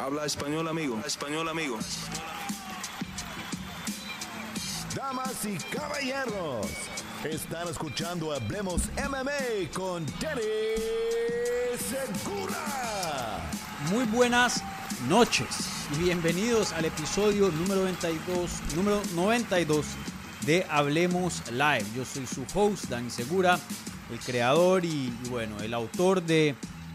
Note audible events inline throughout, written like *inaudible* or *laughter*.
Habla español, amigo. español, amigo. Damas y caballeros, están escuchando Hablemos MMA con Danny Segura. Muy buenas noches y bienvenidos al episodio número 92, número 92 de Hablemos Live. Yo soy su host, Dani Segura, el creador y, y bueno, el autor de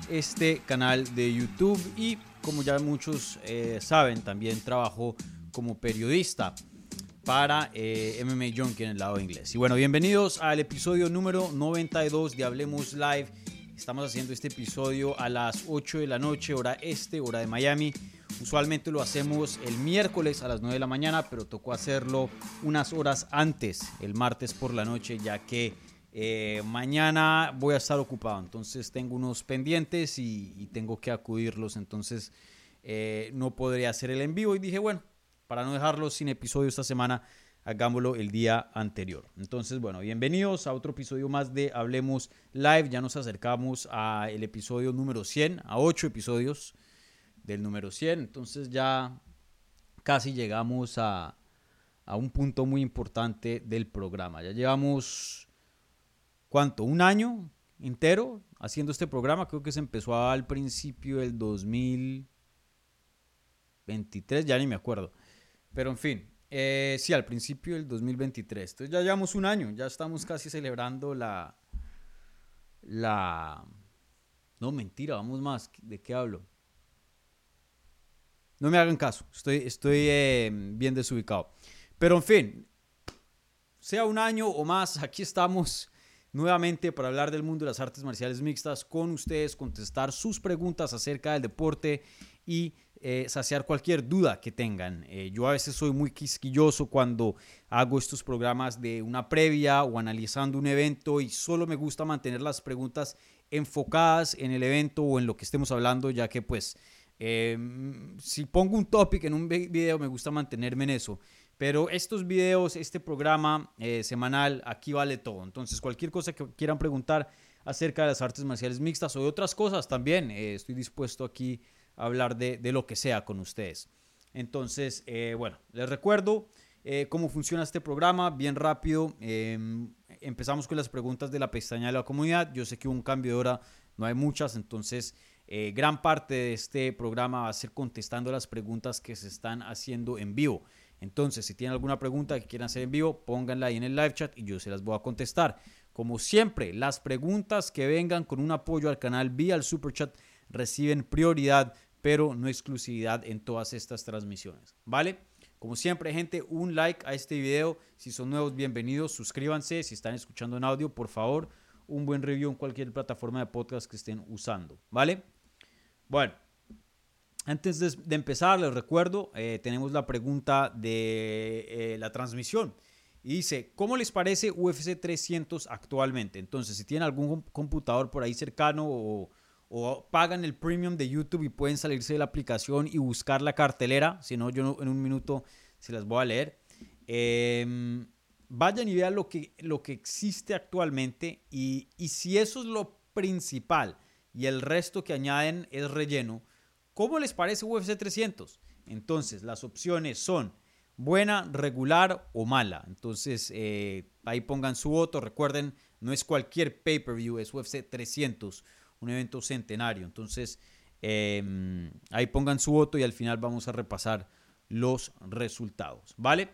este canal de YouTube y como ya muchos eh, saben, también trabajo como periodista para eh, MMA Junkie en el lado inglés. Y bueno, bienvenidos al episodio número 92 de Hablemos Live. Estamos haciendo este episodio a las 8 de la noche, hora este, hora de Miami. Usualmente lo hacemos el miércoles a las 9 de la mañana, pero tocó hacerlo unas horas antes, el martes por la noche, ya que eh, mañana voy a estar ocupado, entonces tengo unos pendientes y, tengo que acudirlos, entonces eh, no podría hacer el en vivo y dije, bueno, para no dejarlo sin episodio esta semana, hagámoslo el día anterior. Entonces, bueno, bienvenidos a otro episodio más de Hablemos Live, ya nos acercamos al episodio número 100, a 8 episodios del número 100, entonces ya casi llegamos a, a un punto muy importante del programa, ya llevamos ¿cuánto? ¿Un año entero haciendo este programa? Creo que se empezó al principio del 2023, ya ni me acuerdo. Pero en fin, eh, sí, al principio del 2023. Entonces ya llevamos un año, ya estamos casi celebrando la... La... No, mentira, vamos más. ¿De qué hablo? No me hagan caso, estoy, estoy eh, bien desubicado. Pero en fin, sea un año o más, aquí estamos nuevamente para hablar del mundo de las artes marciales mixtas con ustedes, contestar sus preguntas acerca del deporte y eh, saciar cualquier duda que tengan. Eh, yo a veces soy muy quisquilloso cuando hago estos programas de una previa o analizando un evento y solo me gusta mantener las preguntas enfocadas en el evento o en lo que estemos hablando, ya que pues em, si pongo un topic en un video me gusta mantenerme en eso. Pero estos videos, este programa eh, semanal, aquí vale todo. Entonces, cualquier cosa que quieran preguntar acerca de las artes marciales mixtas o de otras cosas también, eh, estoy dispuesto aquí a hablar de, lo que sea con ustedes. Entonces, eh, bueno, les recuerdo cómo funciona este programa, bien rápido. Em, empezamos con las preguntas de la pestaña de la comunidad. Yo sé que hubo un cambio de hora, no hay muchas, entonces gran parte de este programa va a ser contestando las preguntas que se están haciendo en vivo. Entonces, si tienen alguna pregunta que quieran hacer en vivo, pónganla ahí en el live chat y yo se las voy a contestar. Como siempre, las preguntas que vengan con un apoyo al canal vía el super chat reciben prioridad, pero no exclusividad en todas estas transmisiones. ¿Vale? Como siempre, gente, un like a este video. Si son nuevos, bienvenidos. Suscríbanse. Si están escuchando en audio, por favor, un buen review en cualquier plataforma de podcast que estén usando. ¿Vale? Bueno, antes de, empezar, les recuerdo, eh, tenemos la pregunta de eh, la transmisión. Y dice, ¿cómo les parece UFC 300 actualmente? Entonces, si tienen algún computador por ahí cercano o, pagan el premium de YouTube y pueden salirse de la aplicación y buscar la cartelera, si no, yo en un minuto se las voy a leer. Em, vayan y vean lo que, lo que existe actualmente y, y si eso es lo principal y el resto que añaden es relleno, ¿Cómo les parece UFC 300? Entonces, las opciones son buena, regular o mala. Entonces, eh, ahí pongan su voto. Recuerden, no es cualquier pay-per-view, es UFC 300, un evento centenario. Entonces, em, ahí pongan su voto y al final vamos a repasar los resultados. ¿Vale?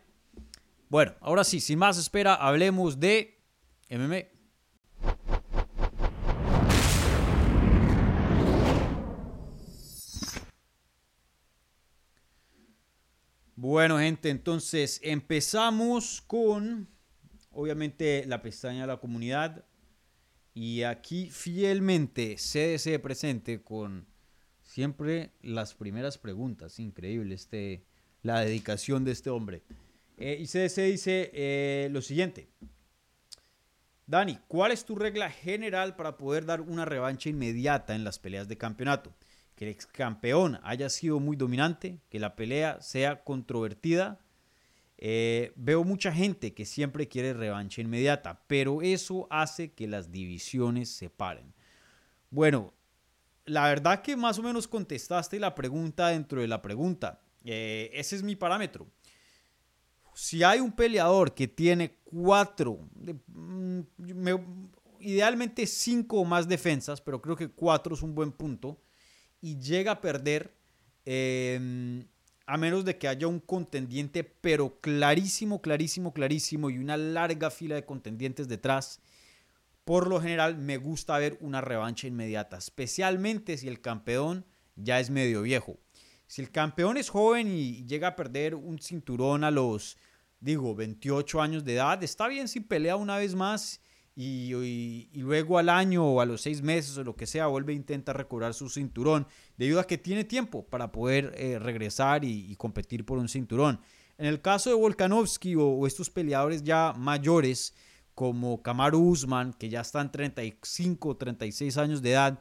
Bueno, ahora sí, sin más espera, hablemos de MMA. Bueno, gente, entonces empezamos con, obviamente, la pestaña de la comunidad. Y aquí fielmente CDC presente con siempre las primeras preguntas. Increíble este, la dedicación de este hombre. Eh, y CDC dice eh, lo siguiente. Dani, ¿cuál es tu regla general para poder dar una revancha inmediata en las peleas de campeonato? Que el ex campeón haya sido muy dominante, que la pelea sea controvertida. Eh, veo mucha gente que siempre quiere revancha inmediata, pero eso hace que las divisiones se paren. Bueno, la verdad que más o menos contestaste la pregunta dentro de la pregunta. Eh, ese es mi parámetro. Si hay un peleador que tiene cuatro, mm, idealmente cinco o más defensas, pero creo que cuatro es un buen punto, y llega a perder, em, a menos de que haya un contendiente, pero clarísimo, clarísimo, clarísimo, y una larga fila de contendientes detrás, por lo general me gusta ver una revancha inmediata, especialmente si el campeón ya es medio viejo. Si el campeón es joven y llega a perder un cinturón a los, digo, 28 años de edad, está bien si pelea una vez más y, luego al año o a los seis meses o lo que sea vuelve e intenta recobrar su cinturón, debido a que tiene tiempo para poder eh, regresar y, competir por un cinturón. En el caso de Volkanovski o estos peleadores ya mayores, como Kamaru Usman, que ya están 35, 36 años de edad,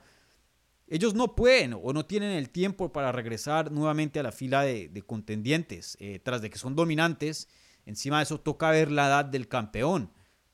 ellos no pueden o no tienen el tiempo para regresar nuevamente a la fila de, contendientes, eh, tras de que son dominantes. Encima de eso toca ver la edad del campeón,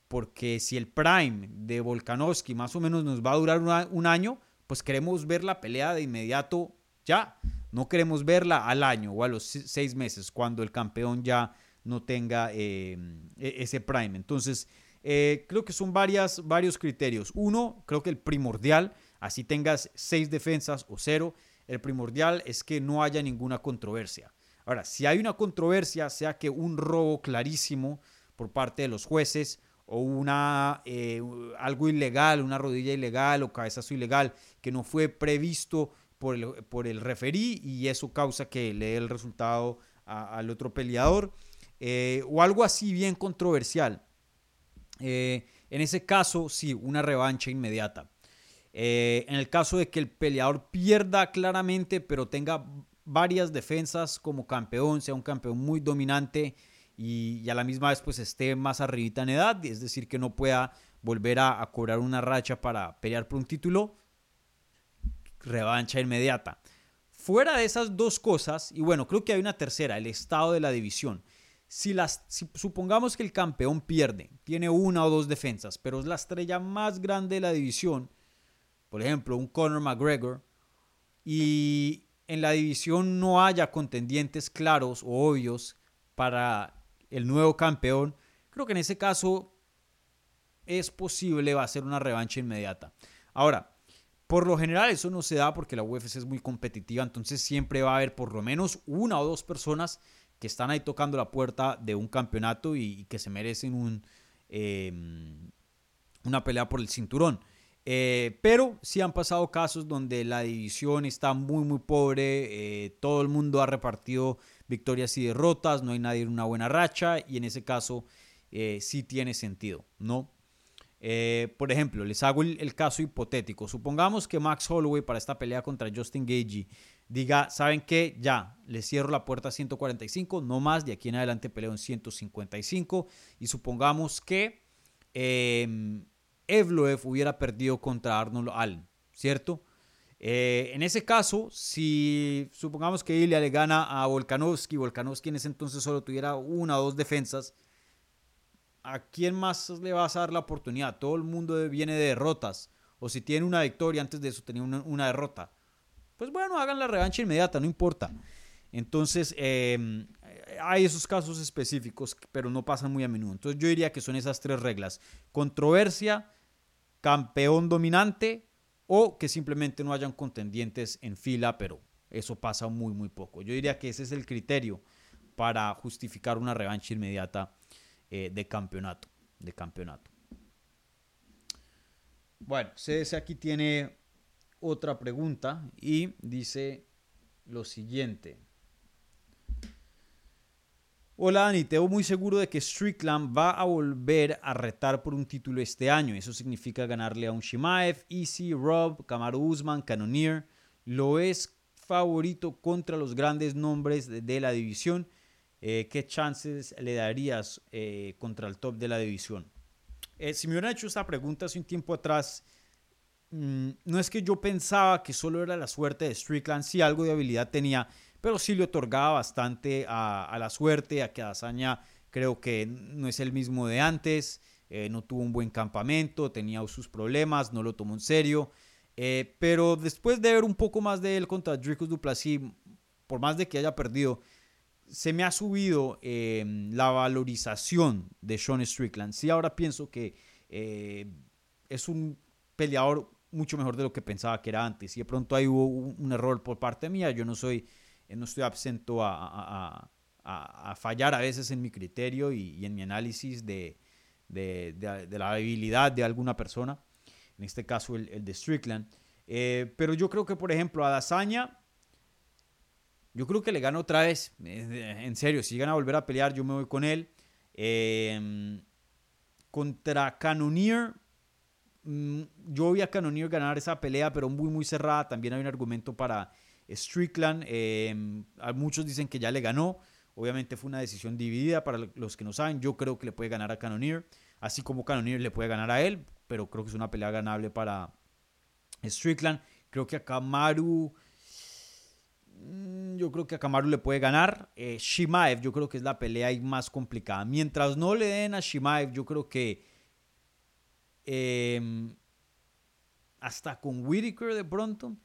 porque si el prime de Volkanovski más o menos nos va a durar un año, pues queremos ver la pelea de inmediato ya. No queremos verla al año o a los seis meses, cuando el campeón ya no tenga eh, e-, ese prime. Entonces, eh, creo que son varias, varios criterios. Uno, creo que el primordial, así tengas seis defensas o cero, el primordial es que no haya ninguna controversia. Ahora, si hay una controversia, sea que un robo clarísimo por parte de los jueces o una, eh, algo ilegal, una rodilla ilegal o cabezazo ilegal que no fue previsto por el, por el referí y eso causa que le dé el resultado al otro peleador eh, o algo así bien controversial eh, en ese caso, sí, una revancha inmediata. En el caso de que el peleador pierda claramente, pero tenga varias defensas como campeón, sea un campeón muy dominante y, a la misma vez pues esté más arribita en edad, es decir, que no pueda volver a, cobrar una racha para pelear por un título, revancha inmediata. Fuera de esas dos cosas, y bueno, creo que hay una tercera, el estado de la división. Si, las, supongamos que el campeón pierde, tiene una o dos defensas, pero es la estrella más grande de la división, por ejemplo, un Conor McGregor, y en la división no haya contendientes claros o obvios para el nuevo campeón, creo que en ese caso es posible, va a ser una revancha inmediata. Ahora, por lo general eso no se da porque la UFC es muy competitiva, entonces siempre va a haber por lo menos una o dos personas que están ahí tocando la puerta de un campeonato y, que se merecen un, em, una pelea por el cinturón. Eh, pero sí han pasado casos donde la división está muy, muy pobre. Eh, todo el mundo ha repartido victorias y derrotas. No hay nadie en una buena racha. Y en ese caso eh, sí tiene sentido, ¿no? por ejemplo, les hago el, el, caso hipotético. Supongamos que Max Holloway para esta pelea contra Justin Gagey diga, ¿saben qué? Ya, le cierro la puerta a 145, no más, de aquí en adelante peleo en 155. Y supongamos que eh, Evloev hubiera perdido contra Arnold Allen, ¿cierto? Eh, en ese caso, si supongamos que Ilya le gana a Volkanovski, Volkanovski en ese entonces solo tuviera una o dos defensas, ¿a quién más le vas a dar la oportunidad? Todo el mundo viene de derrotas. O si tiene una victoria, antes de eso tenía una derrota pues bueno, hagan la revancha inmediata, no importa. Entonces, em, hay esos casos específicos, pero no pasan muy a menudo. Entonces, yo diría que son esas tres reglas. Controversia, campeón dominante o que simplemente no hayan contendientes en fila, pero eso pasa muy, muy poco. Yo diría que ese es el criterio para justificar una revancha inmediata eh, de campeonato. De campeonato. Bueno, CS aquí tiene otra pregunta y dice lo siguiente. Hola Dani, te veo muy seguro de que Strickland va a volver a retar por un título este año. Eso significa ganarle a un Shimaev, Easy, Rob, Kamaru Usman, Cannonier. Lo es favorito contra los grandes nombres de, la división. Eh, ¿Qué chances le darías eh, contra el top de la división? Eh, si me hubieran hecho esta pregunta hace un tiempo atrás, Mm, no es que yo pensaba que solo era la suerte de Strickland, sí algo de habilidad tenía, pero sí le otorgaba bastante a, la suerte, a que Azaña creo que no es el mismo de antes, eh, no tuvo un buen campamento, tenía sus problemas, no lo tomó en serio. Eh, pero después de ver un poco más de él contra Dricus Duplessis, por más de que haya perdido, se me ha subido em, la valorización de Sean Strickland. Sí, ahora pienso que eh, es un peleador mucho mejor de lo que pensaba que era antes. Y de pronto ahí hubo un, error por parte mía. Yo no soy, no estoy absento a, fallar a veces en mi criterio y, en mi análisis de, la habilidad de alguna persona. En este caso el, de Strickland. Eh, pero yo creo que, por ejemplo, a Dazaña, yo creo que le gana otra vez. En serio, si llegan a volver a pelear, yo me voy con él. Eh, contra Cannoneer, Mm, yo vi a Cannonier ganar esa pelea, pero muy, muy cerrada. También hay un argumento para Strickland. Em, muchos dicen que ya le ganó. Obviamente fue una decisión dividida para los que no saben. Yo creo que le puede ganar a Cannonier, así como Cannonier le puede ganar a él, pero creo que es una pelea ganable para Strickland. Creo que a Kamaru. Mm, yo creo que a Kamaru le puede ganar. Eh, Shimaev, yo creo que es la pelea más complicada. Mientras no le den a Shimaev, yo creo que Em, hasta con Whitaker de pronto.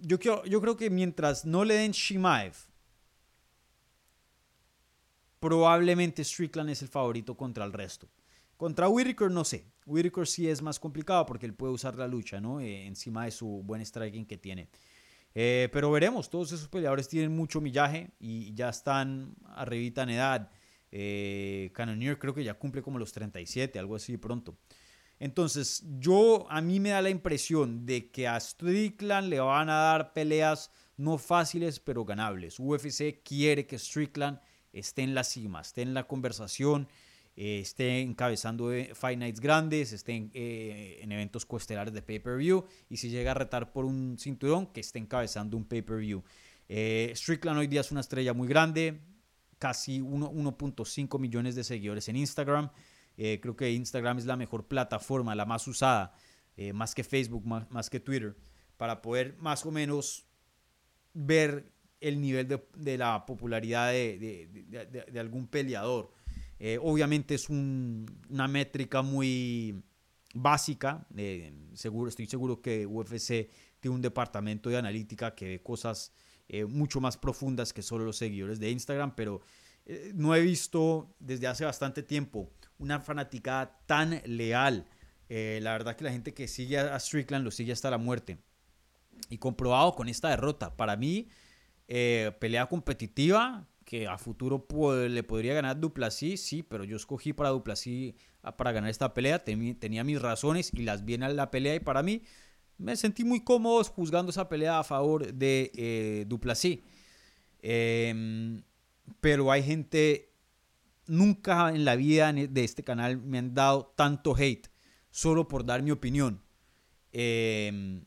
Yo, yo creo que mientras no le den Shimaev, probablemente Strickland es el favorito contra el resto. Contra Whitaker no sé. Whitaker sí es más complicado porque él puede usar la lucha, ¿no? Eh, encima de su buen striking que tiene. Eh, pero veremos, todos esos peleadores tienen mucho millaje y ya están arribita en edad. Eh, Cannoneer creo que ya cumple como los 37, algo así pronto. Entonces, yo a mí me da la impresión de que a Strickland le van a dar peleas no fáciles, pero ganables. UFC quiere que Strickland esté en la cima, esté en la conversación, eh, esté encabezando eh, Fight Nights grandes, esté en, eh, en eventos coestelares de pay-per-view y si llega a retar por un cinturón, que esté encabezando un pay-per-view. Strickland hoy día es una estrella muy grande, casi 1.5 millones de seguidores en Instagram. Eh, creo que Instagram es la mejor plataforma, la más usada, eh, más que Facebook, más, que Twitter, para poder más o menos ver el nivel de, la popularidad de, algún peleador. Eh, obviamente es una métrica muy básica. seguro, estoy seguro que UFC tiene un departamento de analítica que ve cosas eh, mucho más profundas que solo los seguidores de Instagram, pero eh, no he visto desde hace bastante tiempo una fanaticada tan leal. Eh, la verdad que la gente que sigue a Strickland lo sigue hasta la muerte. Y comprobado con esta derrota. Para mí, pelea competitiva que a futuro le podría ganar Duplasí, sí, pero yo escogí para Duplasí ah, para ganar esta pelea. tenía mis razones y las viene a la pelea y para mí me sentí muy cómodo juzgando esa pelea a favor de eh, Duplasí. Em, pero hay gente, nunca en la vida de este canal me han dado tanto hate solo por dar mi opinión. Em,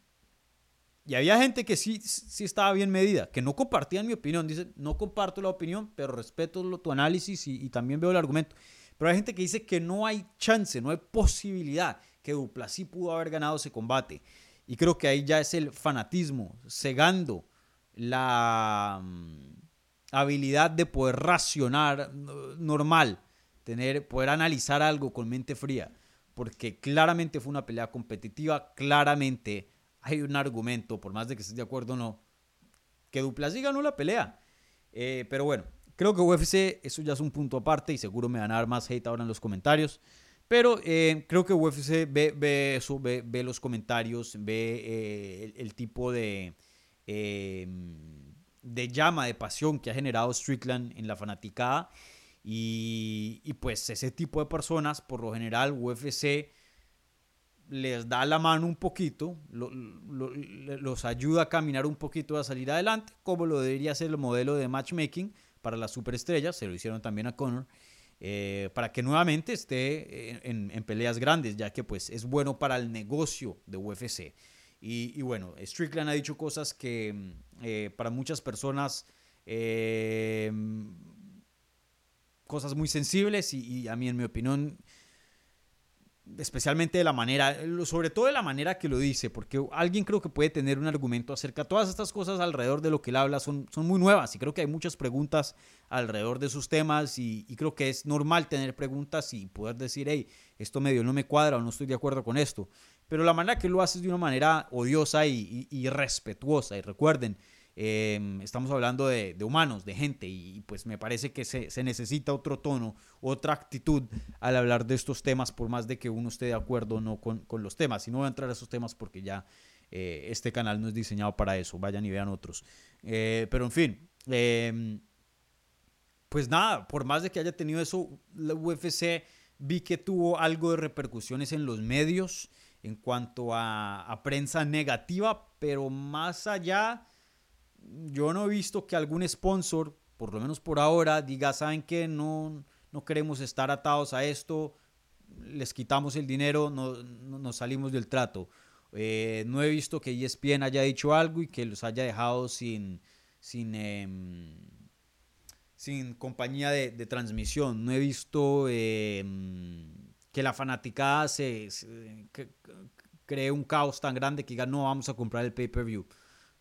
y había gente que sí, sí estaba bien medida, que no compartían mi opinión. Dice, no comparto la opinión, pero respeto tu análisis y, y también veo el argumento. Pero hay gente que dice que no hay chance, no hay posibilidad que Duplasí pudo haber ganado ese combate. Y creo que ahí ya es el fanatismo, cegando la mm, habilidad de poder racionar normal, tener, poder analizar algo con mente fría. Porque claramente fue una pelea competitiva, claramente hay un argumento, por más de que estés de acuerdo o no, que Duplessis ganó la pelea. Eh, pero bueno, creo que UFC, eso ya es un punto aparte y seguro me van a dar más hate ahora en los comentarios. Pero eh, creo que UFC ve, eso, ve, los comentarios, ve eh, el, tipo de, de llama, de pasión que ha generado Strickland en la fanaticada. Y, pues ese tipo de personas, por lo general, UFC les da la mano un poquito, los ayuda a caminar un poquito a salir adelante, como lo debería ser el modelo de matchmaking para las superestrellas, se lo hicieron también a Conor. Eh, para que nuevamente esté en, peleas grandes, ya que pues es bueno para el negocio de UFC. Y, bueno, Strickland ha dicho cosas que mm, eh, para muchas personas, eh, cosas muy sensibles y, a mí en mi opinión especialmente de la manera, sobre todo de la manera que lo dice, porque alguien creo que puede tener un argumento acerca de todas estas cosas alrededor de lo que él habla, son, son muy nuevas y creo que hay muchas preguntas alrededor de sus temas y, creo que es normal tener preguntas y poder decir, hey, esto medio no me cuadra o no estoy de acuerdo con esto, pero la manera que lo hace es de una manera odiosa y, y, respetuosa. Y recuerden, em, estamos hablando de, humanos, de gente, y pues me parece que se, se, necesita otro tono, otra actitud al hablar de estos temas, por más de que uno esté de acuerdo o no con, con los temas. Y no voy a entrar a esos temas porque ya eh, este canal no es diseñado para eso, vayan y vean otros. Eh, pero en fin, em, pues nada, por más de que haya tenido eso, la UFC vi que tuvo algo de repercusiones en los medios en cuanto a, prensa negativa, pero más allá, yo no he visto que algún sponsor, por lo menos por ahora, diga, ¿saben que No, no queremos estar atados a esto, les quitamos el dinero, no, nos salimos del trato. Eh, no he visto que ESPN haya dicho algo y que los haya dejado sin, sin, em, sin compañía de, transmisión. No he visto em, que la fanaticada se, cree un caos tan grande que diga no vamos a comprar el pay-per-view.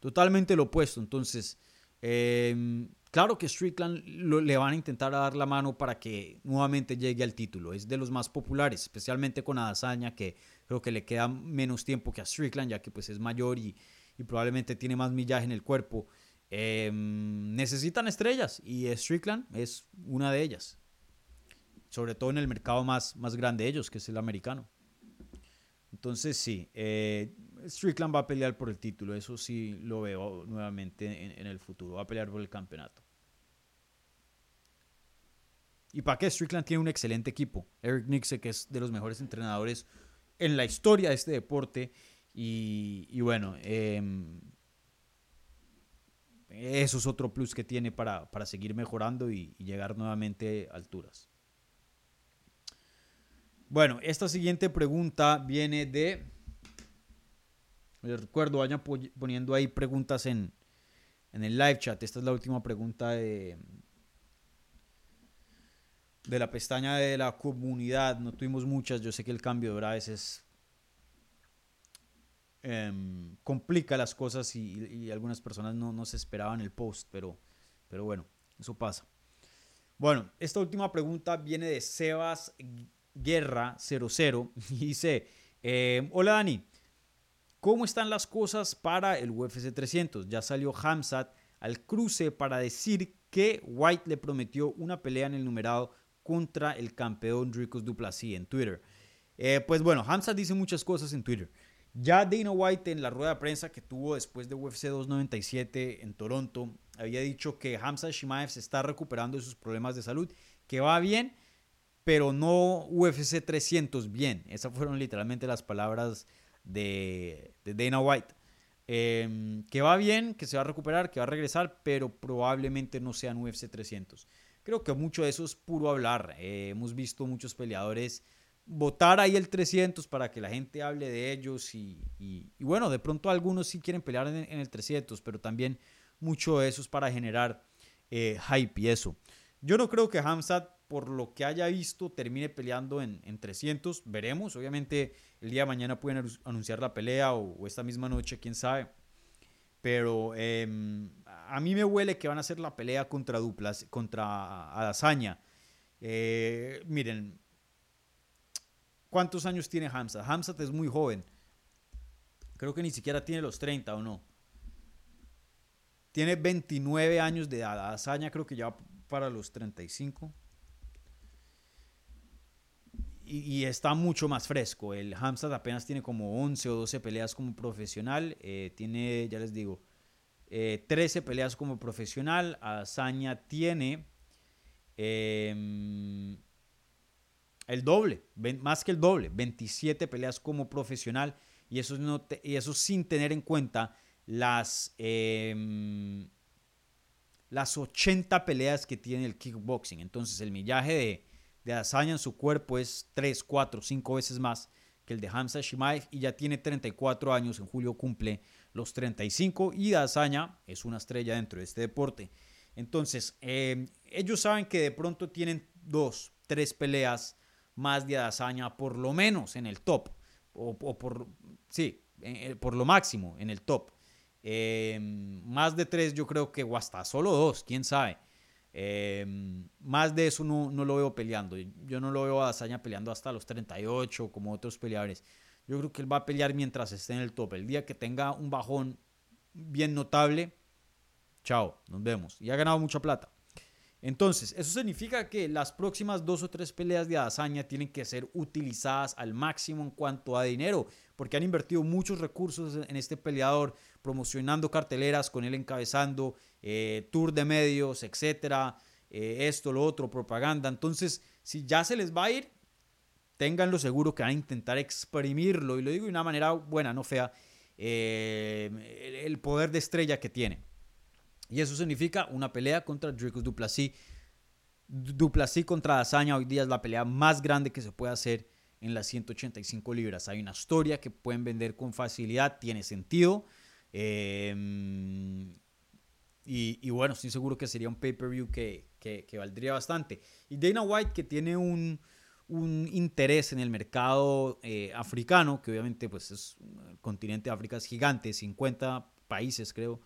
Totalmente lo opuesto. Entonces, em, claro que Strickland le van a intentar dar la mano para que nuevamente llegue al título. Es de los más populares, especialmente con Adazaña, que creo que le queda menos tiempo que a Strickland, ya que pues es mayor y, probablemente tiene más millaje en el cuerpo. Em, necesitan estrellas y Strickland es una de ellas. Sobre todo en el mercado más, más grande de ellos, que es el americano. Entonces sí, eh, Strickland va a pelear por el título, eso sí lo veo nuevamente en, el futuro, va a pelear por el campeonato. ¿Y para qué? Strickland tiene un excelente equipo. Eric Nixon, que es de los mejores entrenadores en la historia de este deporte. Y, bueno, em, eso es otro plus que tiene para, seguir mejorando y, llegar nuevamente a alturas. Bueno, esta siguiente pregunta viene de... Les recuerdo, vayan poniendo ahí preguntas en, en el live chat. Esta es la última pregunta de, de la pestaña de la comunidad. No tuvimos muchas. Yo sé que el cambio de hora a veces em, complica las cosas y, algunas personas no, no, se esperaban el post, pero, pero bueno, eso pasa. Bueno, esta última pregunta viene de Sebas Guerra 00 *laughs* y dice, em, hola Dani, ¿cómo están las cosas para el UFC 300? Ya salió Hamzat al cruce para decir que White le prometió una pelea en el numerado contra el campeón Dricus Duplessis en Twitter. Eh, pues bueno, Hamza dice muchas cosas en Twitter. Ya Dana White en la rueda de prensa que tuvo después de UFC 297 en Toronto había dicho que Hamza Shimaev se está recuperando de sus problemas de salud, que va bien, pero no UFC 300 bien. Esas fueron literalmente las palabras de, Dana White. Em, que va bien, que se va a recuperar, que va a regresar, pero probablemente no sea en UFC 300. Creo que mucho de eso es puro hablar. Eh, hemos visto muchos peleadores votar ahí el 300 para que la gente hable de ellos y, bueno, de pronto algunos sí quieren pelear en, el 300, pero también mucho de eso es para generar eh, hype y eso. Yo no creo que Hamzat, por lo que haya visto, termine peleando en, 300. Veremos, obviamente el día de mañana pueden anunciar la pelea o esta misma noche, quién sabe. Pero em, a mí me huele que van a hacer la pelea contra Duplas, contra Adazaña. Eh, miren, ¿cuántos años tiene Hamzat? Hamzat es muy joven. Creo que ni siquiera tiene los 30 o no. Tiene 29 años de edad. Adazaña creo que ya para los 35 y, está mucho más fresco. El Hamstad apenas tiene como 11 o 12 peleas como profesional. Eh, tiene, ya les digo, 13 eh, peleas como profesional. Azaña tiene em, el doble, más que el doble, 27 peleas como profesional. Y eso, no y eso sin tener en cuenta las, em, las 80 peleas que tiene el kickboxing. Entonces el millaje de de Azaña en su cuerpo es 3, 4, 5 veces más que el de Hamza Shimaev y ya tiene 34 años, en julio cumple los 35 y Azaña es una estrella dentro de este deporte. Entonces, eh, ellos saben que de pronto tienen dos, tres peleas más de Azaña por lo menos en el top, o, por, sí, eh, por lo máximo en el top. Eh, más de tres yo creo que o hasta solo dos, quién sabe. Em, más de eso no, no, lo veo peleando. Yo no lo veo a Dazaña peleando hasta los 38 como otros peleadores. yo creo que él va a pelear mientras esté en el top. El día que tenga un bajón bien notable, chao, nos vemos. Y ha ganado mucha plata. Entonces, eso significa que las próximas dos o tres peleas de Adesanya tienen que ser utilizadas al máximo en cuanto a dinero, porque han invertido muchos recursos en este peleador, promocionando carteleras con él encabezando, eh, tour de medios, etcétera, eh, esto, lo otro, propaganda. Entonces, si ya se les va a ir, ténganlo seguro que van a intentar exprimirlo, y lo digo de una manera buena, no fea, eh, el poder de estrella que tiene. Y eso significa una pelea contra Dricus Duplessis. Duplessis contra Dazaña hoy día es la pelea más grande que se puede hacer en las 185 libras. Hay una historia que pueden vender con facilidad, tiene sentido. Em, y, bueno, estoy seguro que sería un pay-per-view que, valdría bastante. Y Dana White, que tiene un, interés en el mercado eh, africano, que obviamente pues es el continente de África es gigante, 50 países creo.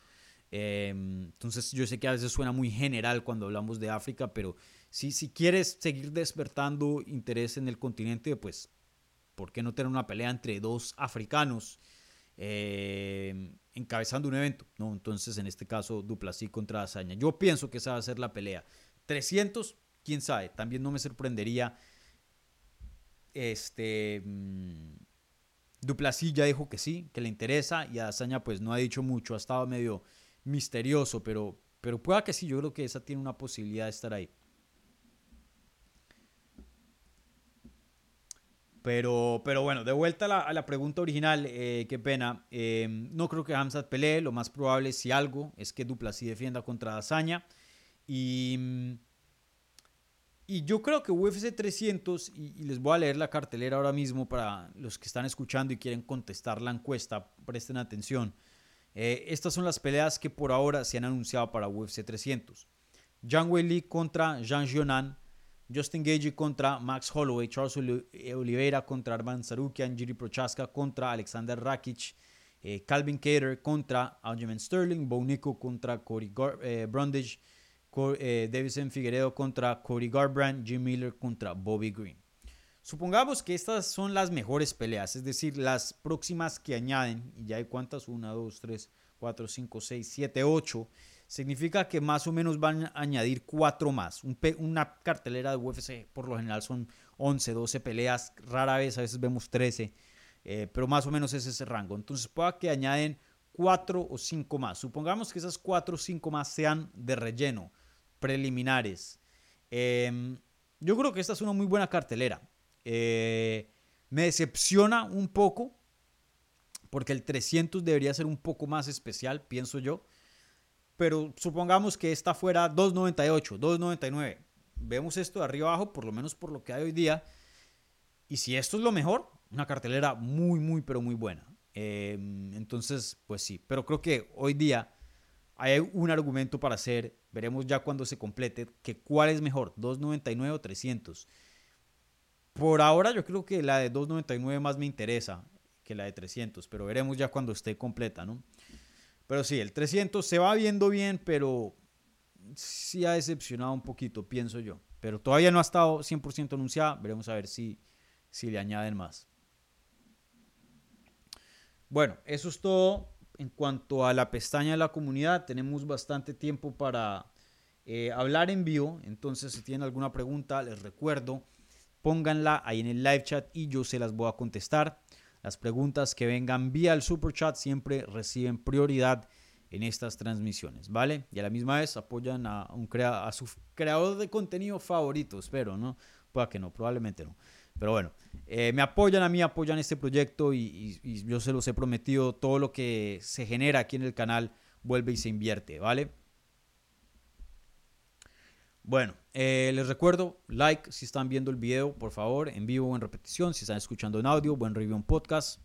Em, entonces yo sé que a veces suena muy general cuando hablamos de África, pero si, si quieres seguir despertando interés en el continente, pues ¿por qué no tener una pelea entre dos africanos em, encabezando un evento? ¿no? Entonces en este caso Duplasí contra Hazaña. Yo pienso que esa va a ser la pelea. 300, quién sabe, también no me sorprendería. Este... Mm, Duplasí ya dijo que sí, que le interesa y Hazaña pues no ha dicho mucho, ha estado medio misterioso, pero, pero pueda que sí, yo creo que esa tiene una posibilidad de estar ahí. Pero, pero bueno, de vuelta a la, pregunta original, eh, qué pena. Eh, no creo que Hamzat pelee, lo más probable, si algo, es que Duplassi defienda contra Dazaña. Y, y yo creo que UFC 300, y, y, les voy a leer la cartelera ahora mismo para los que están escuchando y quieren contestar la encuesta, presten atención. Eh, estas son las peleas que por ahora se han anunciado para UFC 300. Zhang Weili contra Jean Jionan, Justin Gage contra Max Holloway, Charles eh, Oliveira contra Arman Sarukian, Jiri Prochaska contra Alexander Rakic, eh, Calvin Cater contra Aljamain Sterling, Bo Nico contra Cody Brundage, Davison Figueredo contra Cody Garbrandt, Jim Miller contra Bobby Green. Supongamos que estas son las mejores peleas, es decir, las próximas que añaden, y ya hay cuántas, 1, 2, 3, 4, 5, 6, 7, 8, significa que más o menos van a añadir 4 más. una cartelera de UFC por lo general son 11, 12 peleas, rara vez a veces vemos 13, eh, pero más o menos es ese rango. Entonces pueda que añaden 4 o 5 más. Supongamos que esas 4 o 5 más sean de relleno, preliminares. Eh, yo creo que esta es una muy buena cartelera. Eh, me decepciona un poco porque el 300 debería ser un poco más especial, pienso yo. Pero supongamos que esta fuera 2.98, 2.99. Vemos esto de arriba abajo, por lo menos por lo que hay hoy día. Y si esto es lo mejor, una cartelera muy, muy, pero muy buena. Em, entonces, pues sí. Pero creo que hoy día hay un argumento para hacer. Veremos ya cuando se complete que cuál es mejor, 2.99 o 300. Por ahora yo creo que la de 2.99 más me interesa que la de 300, pero veremos ya cuando esté completa, ¿no? Pero sí, el 300 se va viendo bien, pero sí ha decepcionado un poquito, pienso yo. Pero todavía no ha estado 100% anunciada, veremos a ver si, si le añaden más. Bueno, eso es todo en cuanto a la pestaña de la comunidad. Tenemos bastante tiempo para eh, hablar en vivo, entonces si tienen alguna pregunta, les recuerdo pónganla ahí en el live chat y yo se las voy a contestar. Las preguntas que vengan vía el super chat siempre reciben prioridad en estas transmisiones, ¿vale? Y a la misma vez apoyan a, un crea su creador de contenido favorito, espero, ¿no? Pueda que no, probablemente no. Pero bueno, eh, me apoyan a mí, apoyan este proyecto y, y yo se los he prometido, todo lo que se genera aquí en el canal vuelve y se invierte, ¿vale? Bueno, eh, les recuerdo, like si están viendo el video, por favor, en vivo o en repetición. Si están escuchando en audio, buen review en podcast.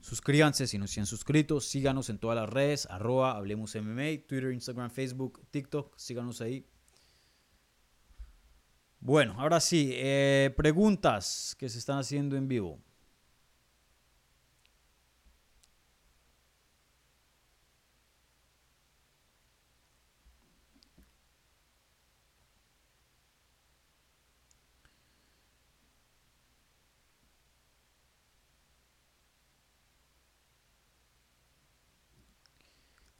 Suscríbanse si no se han suscrito. Síganos en todas las redes, arroba Hablemos MMA, Twitter, Instagram, Facebook, TikTok. Síganos ahí. Bueno, ahora sí, eh, preguntas que se están haciendo en vivo.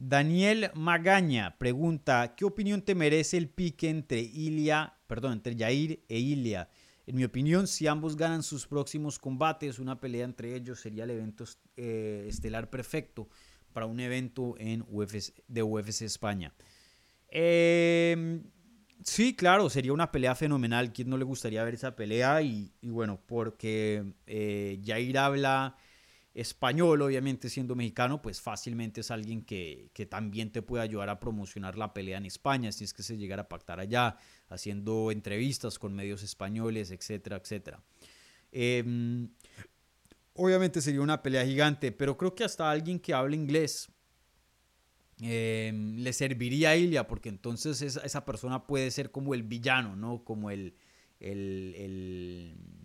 Daniel Magaña pregunta, ¿qué opinión te merece el pique entre Ilia, perdón, entre Jair e Ilia? En mi opinión, si ambos ganan sus próximos combates, una pelea entre ellos sería el evento eh, estelar perfecto para un evento en de UFC España. Em, sí, claro, sería una pelea fenomenal. ¿Quién no le gustaría ver esa pelea? Y, bueno, porque eh, Jair habla español, obviamente siendo mexicano, pues fácilmente es alguien que, también te puede ayudar a promocionar la pelea en España, si es que se llegara a pactar allá, haciendo entrevistas con medios españoles, etcétera, etcétera. Em, obviamente sería una pelea gigante, pero creo que hasta alguien que hable inglés em, le serviría a Ilia, porque entonces esa, persona puede ser como el villano, ¿no? Como el, el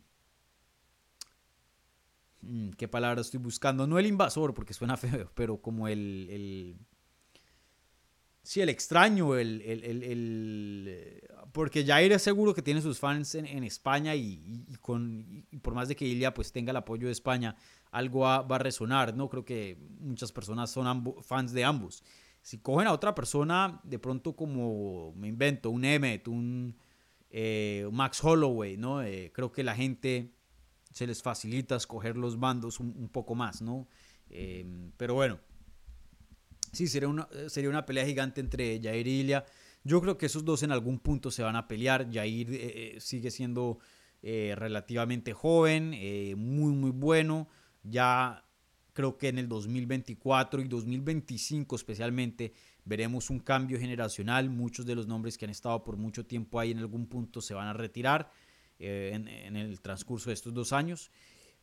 ¿Qué palabra estoy buscando? No el invasor, porque suena *laughs* feo, pero como el. el sí, el extraño, el, el, porque Jair es seguro que tiene sus fans en, España y, con, por más de que Ilia pues tenga el apoyo de España, algo va, a resonar, ¿no? Creo que muchas personas son fans de ambos. Si cogen a otra persona, de pronto como, me invento, un Emmet, un eh, Max Holloway, ¿no? Eh, creo que la gente se les facilita escoger los bandos un, poco más, ¿no? Em, pero bueno, sí, sería una, sería una pelea gigante entre Jair y Ilya. Yo creo que esos dos en algún punto se van a pelear. Jair eh, eh, sigue siendo eh, relativamente joven, muy, muy bueno. Ya creo que en el 2024 y 2025 especialmente veremos un cambio generacional. Muchos de los nombres que han estado por mucho tiempo ahí en algún punto se van a retirar. Eh, en, el transcurso de estos dos años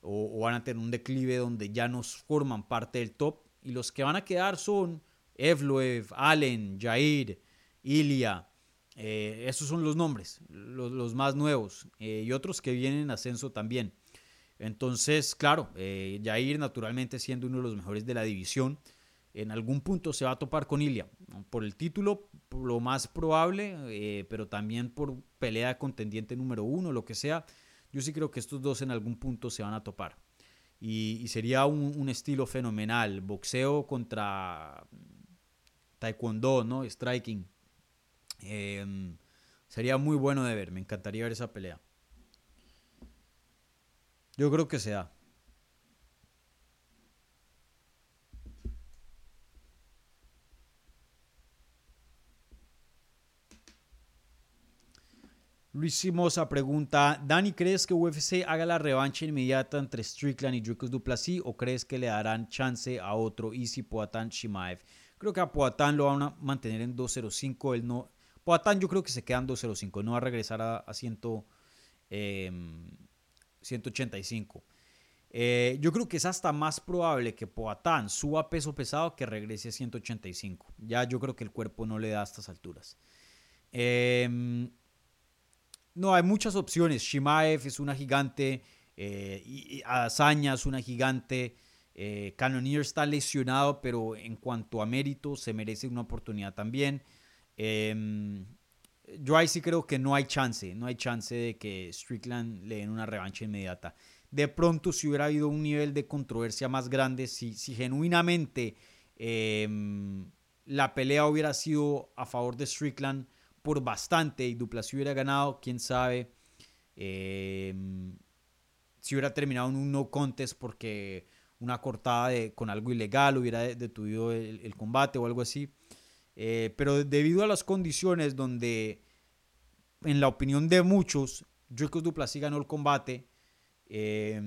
o, van a tener un declive donde ya no forman parte del top y los que van a quedar son Evloev, Allen, Jair, Ilya, eh, esos son los nombres, los, más nuevos eh, y otros que vienen en ascenso también. Entonces, claro, Jair naturalmente siendo uno de los mejores de la división, en algún punto se va a topar con Ilya. Por el título, lo más probable, eh, pero también por pelea contendiente número uno, lo que sea. Yo sí creo que estos dos en algún punto se van a topar. Y, sería un, estilo fenomenal. Boxeo contra taekwondo, ¿no? Striking. Em, sería muy bueno de ver. Me encantaría ver esa pelea. Yo creo que se Luis Simosa pregunta, Dani, ¿crees que UFC haga la revancha inmediata entre Strickland y Dricus Duplessis o crees que le darán chance a otro Easy Poatan Shimaev? Creo que a Poatan lo van a mantener en 205, él no... Poatan yo creo que se queda en 205, no va a regresar a, 185. Em, eh, yo creo que es hasta más probable que Poatan suba peso pesado que regrese a 185. Ya yo creo que el cuerpo no le da a estas alturas. Eh, no, hay muchas opciones. Shimaev es una gigante. Eh, Azaña es una gigante. Eh, está lesionado, pero en cuanto a mérito, se merece una oportunidad también. Em, yo ahí sí creo que no hay chance. No hay chance de que Strickland le den una revancha inmediata. De pronto, si hubiera habido un nivel de controversia más grande, si, si genuinamente em, la pelea hubiera sido a favor de Strickland por bastante y Duplessis hubiera ganado, quién sabe em, si hubiera terminado en un no contest porque una cortada de, con algo ilegal hubiera detenido el, combate o algo así. Eh, pero debido a las condiciones donde, en la opinión de muchos, Dricus Duplessis ganó el combate, eh,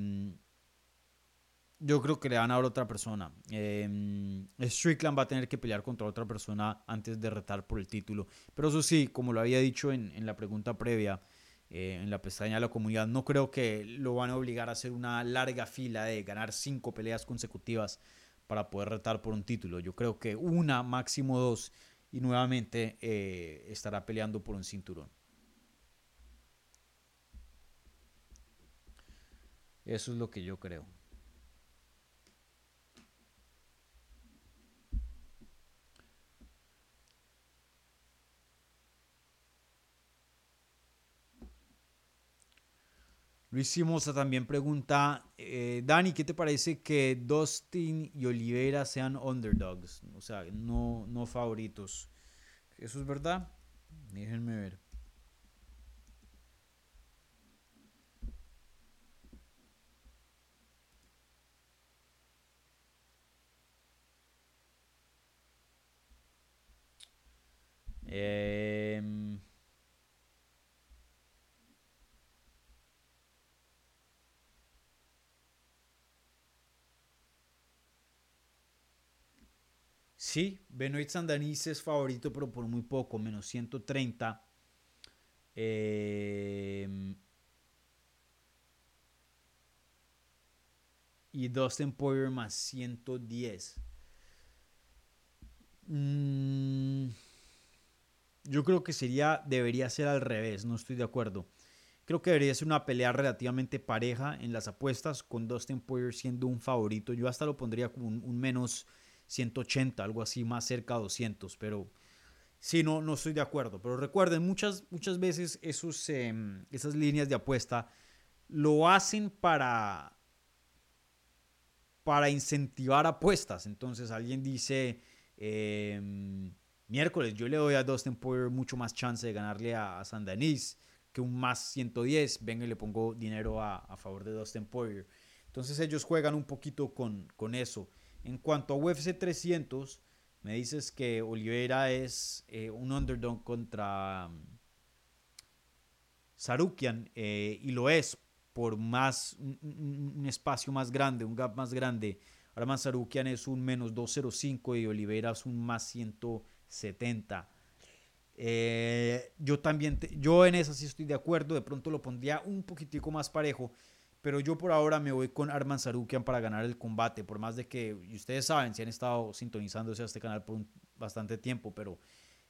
yo creo que le van a dar otra persona. Em, Strickland va a tener que pelear contra otra persona antes de retar por el título. Pero eso sí, como lo había dicho en, la pregunta previa, eh, en la pestaña de la comunidad, no creo que lo van a obligar a hacer una larga fila de ganar cinco peleas consecutivas para poder retar por un título. Yo creo que una, máximo dos, y nuevamente eh, estará peleando por un cinturón. Eso es lo que yo creo. Luis Simosa también pregunta, eh, Dani, ¿qué te parece que Dustin y Oliveira sean underdogs? O sea, no, no favoritos. ¿Eso es verdad? Déjenme ver. Em, Sí, Benoit Sandanis es favorito, pero por muy poco, menos 130. Em, y Dustin Poirier más 110. Mm, yo creo que sería, debería ser al revés, no estoy de acuerdo. Creo que debería ser una pelea relativamente pareja en las apuestas, con Dustin Poirier siendo un favorito. Yo hasta lo pondría como un, menos 180, algo así, más cerca a 200, pero sí, no, no estoy de acuerdo. Pero recuerden, muchas, muchas veces esos, em, esas líneas de apuesta lo hacen para, para incentivar apuestas. Entonces alguien dice, em, miércoles yo le doy a Dustin Poirier mucho más chance de ganarle a, a San que un más 110. Venga y le pongo dinero a, a favor de Dustin Poirier. Entonces ellos juegan un poquito con, con eso. En cuanto a UFC 300, me dices que Oliveira es eh, un underdog contra um, Sarukian eh, y lo es por más un, espacio más grande, un gap más grande. Arman Sarukian es un menos 205 y Oliveira es un más 170. Eh, yo también, yo en esa sí estoy de acuerdo, de pronto lo pondría un poquitico más parejo, pero yo por ahora me voy con Arman Sarukian para ganar el combate, por más de que, ustedes saben, si han estado sintonizándose a este canal por bastante tiempo, pero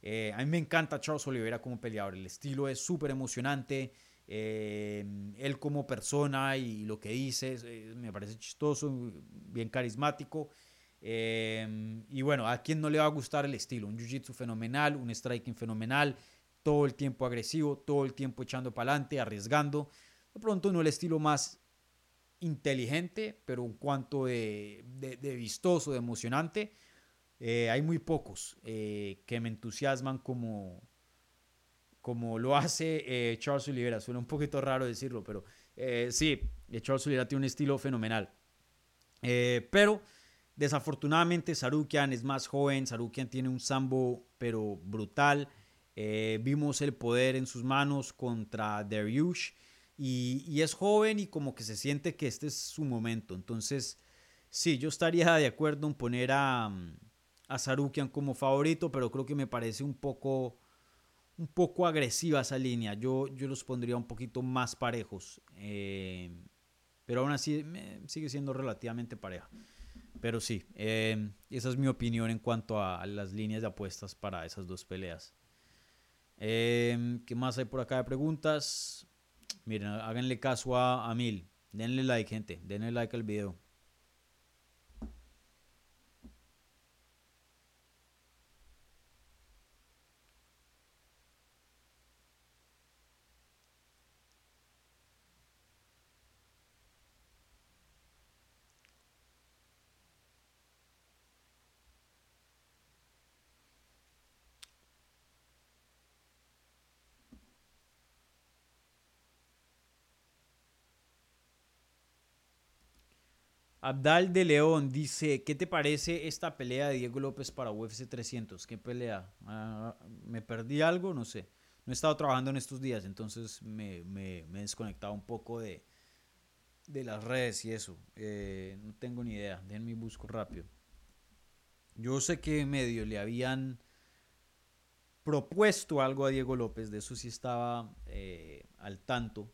eh, a mí me encanta Charles Oliveira como peleador, el estilo es súper emocionante, eh, él como persona y lo que dice me parece chistoso, bien carismático. Y bueno, a quien no le va a gustar el estilo, un jiu-jitsu fenomenal, un striking fenomenal, todo el tiempo agresivo, todo el tiempo echando para adelante, arriesgando. De pronto no el estilo más inteligente, pero en cuanto de, de, vistoso, de emocionante, eh, hay muy pocos eh, que me entusiasman como, como lo hace eh, Charles Oliveira. Suena un poquito raro decirlo, pero sí, Charles Oliveira tiene un estilo fenomenal. pero Desafortunadamente, Sarukian es más joven. Sarukian tiene un sambo, pero brutal. Vimos el poder en sus manos contra Dariush. Y, es joven y como que se siente que este es su momento. Entonces, sí, yo estaría de acuerdo en poner a, a Sarukian como favorito, pero creo que me parece un poco, un poco agresiva esa línea. Yo, yo los pondría un poquito más parejos. Eh, pero aún así sigue siendo relativamente pareja. Pero sí, eh, esa es mi opinión en cuanto a, las líneas de apuestas para esas dos peleas. Eh, ¿Qué más hay por acá de preguntas? Miren, háganle caso a, a Mil. Denle like, gente. Denle like al video. Abdal de León dice, ¿qué te parece esta pelea de Diego López para UFC 300? ¿Qué pelea? Ah, ¿Me perdí algo? No sé. No he estado trabajando en estos días, entonces me, me, he desconectado un poco de, de las redes y eso. Eh, no tengo ni idea. Déjenme busco rápido. Yo sé que medio le habían propuesto algo a Diego López, de eso sí estaba eh, al tanto.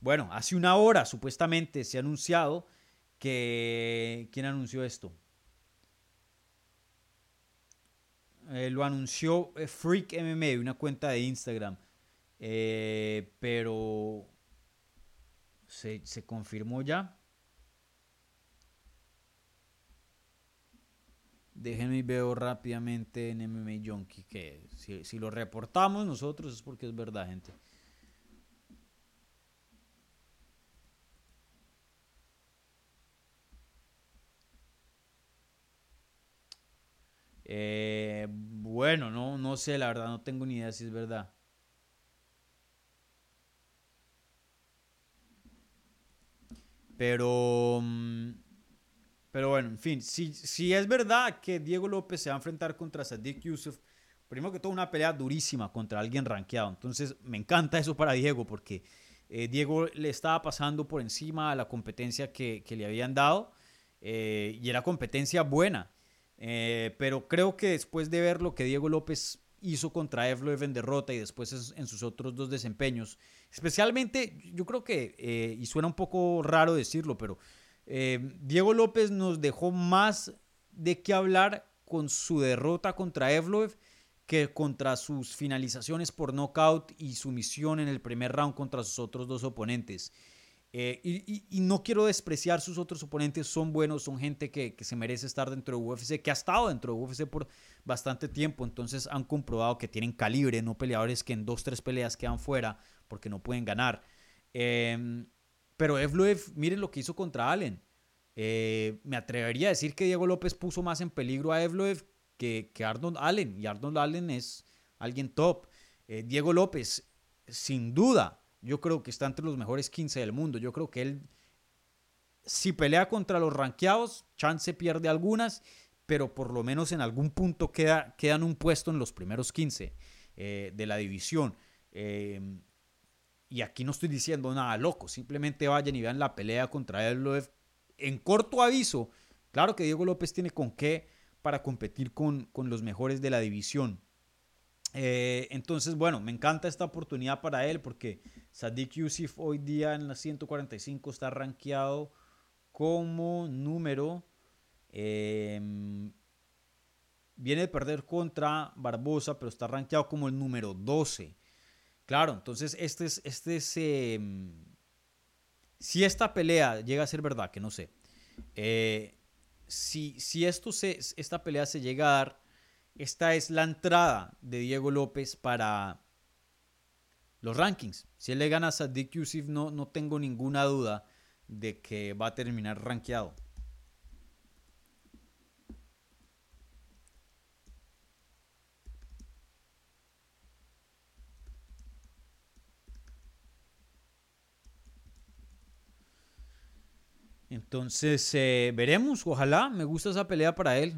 Bueno, hace una hora supuestamente se ha anunciado que ¿quién anunció esto? Eh, lo anunció eh, Freak MMA, una cuenta de Instagram. Eh, pero se, confirmó ya. Déjenme ver rápidamente en MMA Junkie que si, si, lo reportamos nosotros es porque es verdad, gente. Eh, bueno, no, no sé, la verdad, no tengo ni idea si es verdad. Pero, mm, pero bueno, en fin, si, si es verdad que Diego López se va a enfrentar contra Sadiq Yusuf, primero que todo una pelea durísima contra alguien rankeado. Entonces me encanta eso para Diego porque eh, Diego le estaba pasando por encima a la competencia que, le habían dado eh, y era competencia buena. Eh, pero creo que después de ver lo que Diego López hizo contra Evloev en derrota y después en sus otros dos desempeños, especialmente yo creo que, y suena un poco raro decirlo, pero Diego López nos dejó más de qué hablar con su derrota contra Evloev que contra sus finalizaciones por knockout y sumisión en el primer round contra sus otros dos oponentes. Eh, y, no quiero despreciar sus otros oponentes, son buenos, son gente que, se merece estar dentro de UFC, que ha estado dentro de UFC por bastante tiempo, entonces han comprobado que tienen calibre, no peleadores que en dos, tres peleas quedan fuera porque no pueden ganar. Eh, pero Evloev, miren lo que hizo contra Allen. Eh, me atrevería a decir que Diego López puso más en peligro a Evloev que, que Arnold Allen. Y Arnold Allen es alguien top. Eh, Diego López, sin duda, yo creo que está entre los mejores 15 del mundo. Yo creo que él, si pelea contra los ranqueados, chance pierde algunas, pero por lo menos en algún punto queda, quedan un puesto en los primeros 15 eh, de la división. Eh, y aquí no estoy diciendo nada loco, simplemente vayan y vean la pelea contra él. En corto aviso, claro que Diego López tiene con qué para competir con, los mejores de la división. Eh, entonces, bueno, me encanta esta oportunidad para él porque Sadiq Yusuf hoy día en la 145 está rankeado como número. Em, viene de perder contra Barbosa, pero está rankeado como el número 12. Claro, entonces este es, este es em, si esta pelea llega a ser verdad, que no sé, eh, si, si esto se, esta pelea se llega a dar, esta es la entrada de Diego López para los rankings. Si él le gana a Dick Yusuf, no, no tengo ninguna duda de que va a terminar rankeado. Entonces, eh, veremos, ojalá, me gusta esa pelea para él.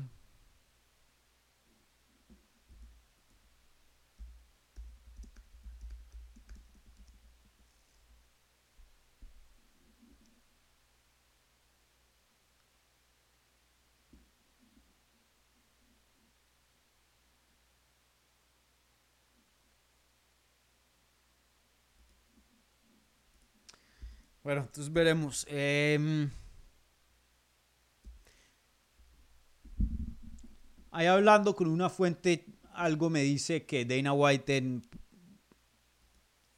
Bueno, entonces veremos. Eh, ahí hablando con una fuente, algo me dice que Dana White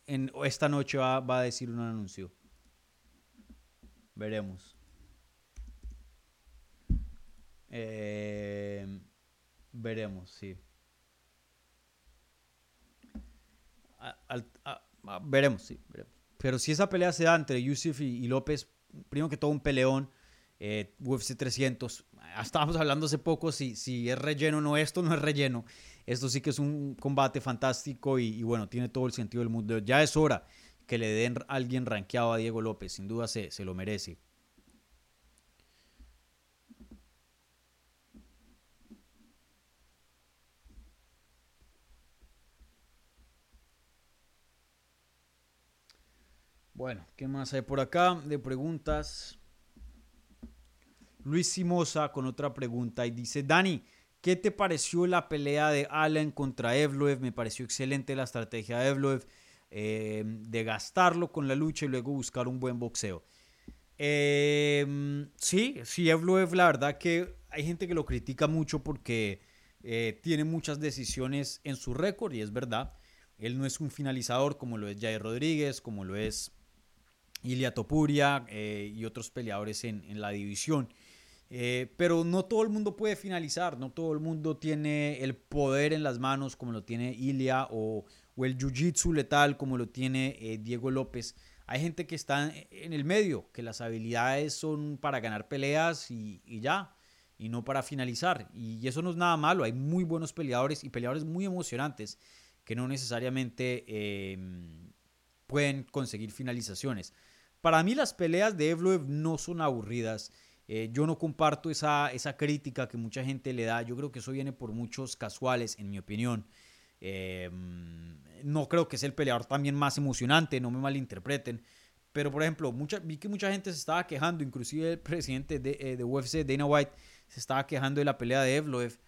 en, esta noche va, a decir un anuncio. Veremos. Eh, veremos, sí. veremos, sí, veremos. Pero si esa pelea se da entre Yusuf y, López, primero que todo un peleón, eh, UFC 300, estábamos hablando hace poco si, si es relleno o no, esto no es relleno, esto sí que es un combate fantástico y, bueno, tiene todo el sentido del mundo. Ya es hora que le den alguien rankeado a Diego López, sin duda se, se lo merece. Bueno, ¿qué más hay por acá de preguntas? Luis Simosa con otra pregunta y dice, Dani, ¿qué te pareció la pelea de Allen contra Evloev? Me pareció excelente la estrategia de Evloev eh, de gastarlo con la lucha y luego buscar un buen boxeo. Eh, sí, sí, Evloev, la verdad que hay gente que lo critica mucho porque eh, tiene muchas decisiones en su récord y es verdad. Él no es un finalizador como lo es Jair Rodríguez, como lo es Ilia Topuria eh, y otros peleadores en, la división. Eh, pero no todo el mundo puede finalizar, no todo el mundo tiene el poder en las manos como lo tiene Ilia o, el jiu-jitsu letal como lo tiene eh, Diego López. Hay gente que está en el medio, que las habilidades son para ganar peleas y, ya. y no para finalizar. Y eso no es nada malo, hay muy buenos peleadores y peleadores muy emocionantes que no necesariamente pueden conseguir finalizaciones. Para mí las peleas de Evloev no son aburridas. Eh, yo no comparto esa, esa crítica que mucha gente le da. Yo creo que eso viene por muchos casuales, en mi opinión. Em, no creo que sea el peleador también más emocionante, no me malinterpreten. Pero, por ejemplo, vi que mucha gente se estaba quejando, inclusive el presidente de, eh, de UFC, Dana White, se estaba quejando de la pelea de Evloev.